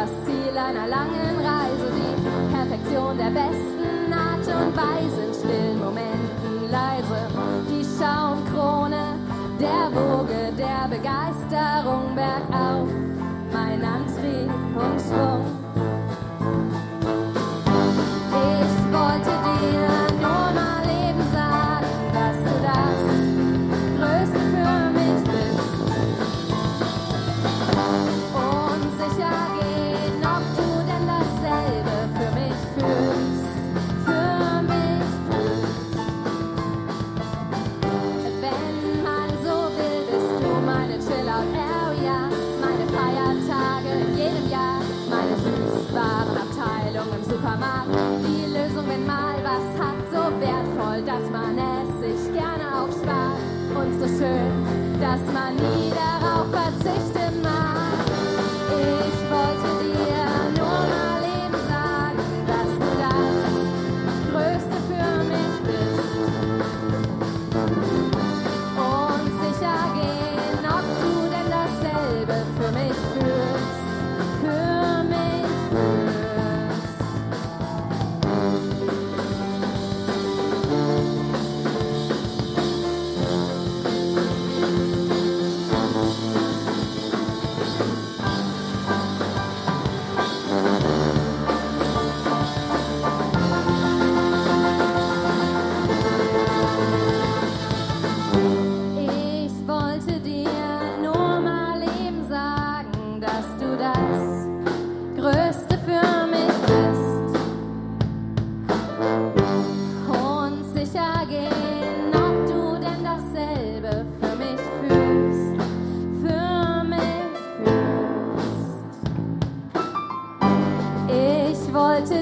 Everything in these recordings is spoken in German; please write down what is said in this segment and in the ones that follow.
das Ziel einer langen Reise, die Perfektion der besten Art und Weise in stillen Momenten leise. Die Schaumkrone der Woge der Begeisterung bergauf, mein Antrieb und Schwung. das hat so wertvoll, dass man es sich gerne aufspart und so schön, dass man nie darauf verzichten mag.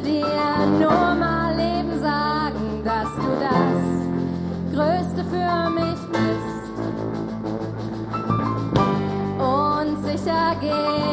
dir nur mal eben sagen, dass du das Größte für mich bist. Und sicher geht.